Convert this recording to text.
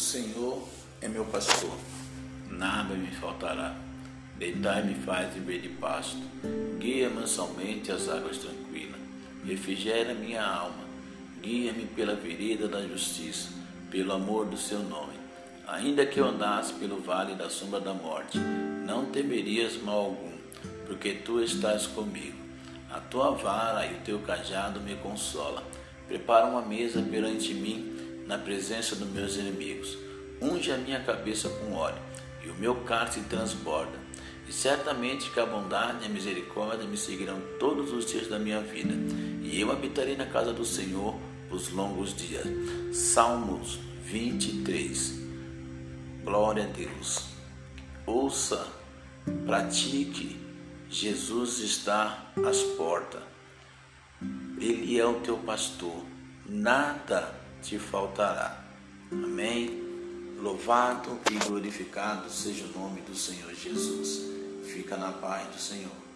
Senhor é meu pastor, nada me faltará. Deitar-me faz viver de pasto, guia mansamente as águas tranquilas, refrigera minha alma, guia-me pela vereda da justiça, pelo amor do seu nome. Ainda que eu andasse pelo vale da sombra da morte, não temerias mal algum, porque tu estás comigo. A tua vara e o teu cajado me consola. Prepara uma mesa perante mim na presença dos meus inimigos. Unge a minha cabeça com óleo, e o meu cálice transborda. E certamente que a bondade e a misericórdia me seguirão todos os dias da minha vida, e eu habitarei na casa do Senhor os longos dias. Salmos 23. Glória a Deus. Ouça, pratique. Jesus está às portas. Ele é o teu pastor. Nada te faltará. Amém? Louvado e glorificado seja o nome do Senhor Jesus. Fica na paz do Senhor.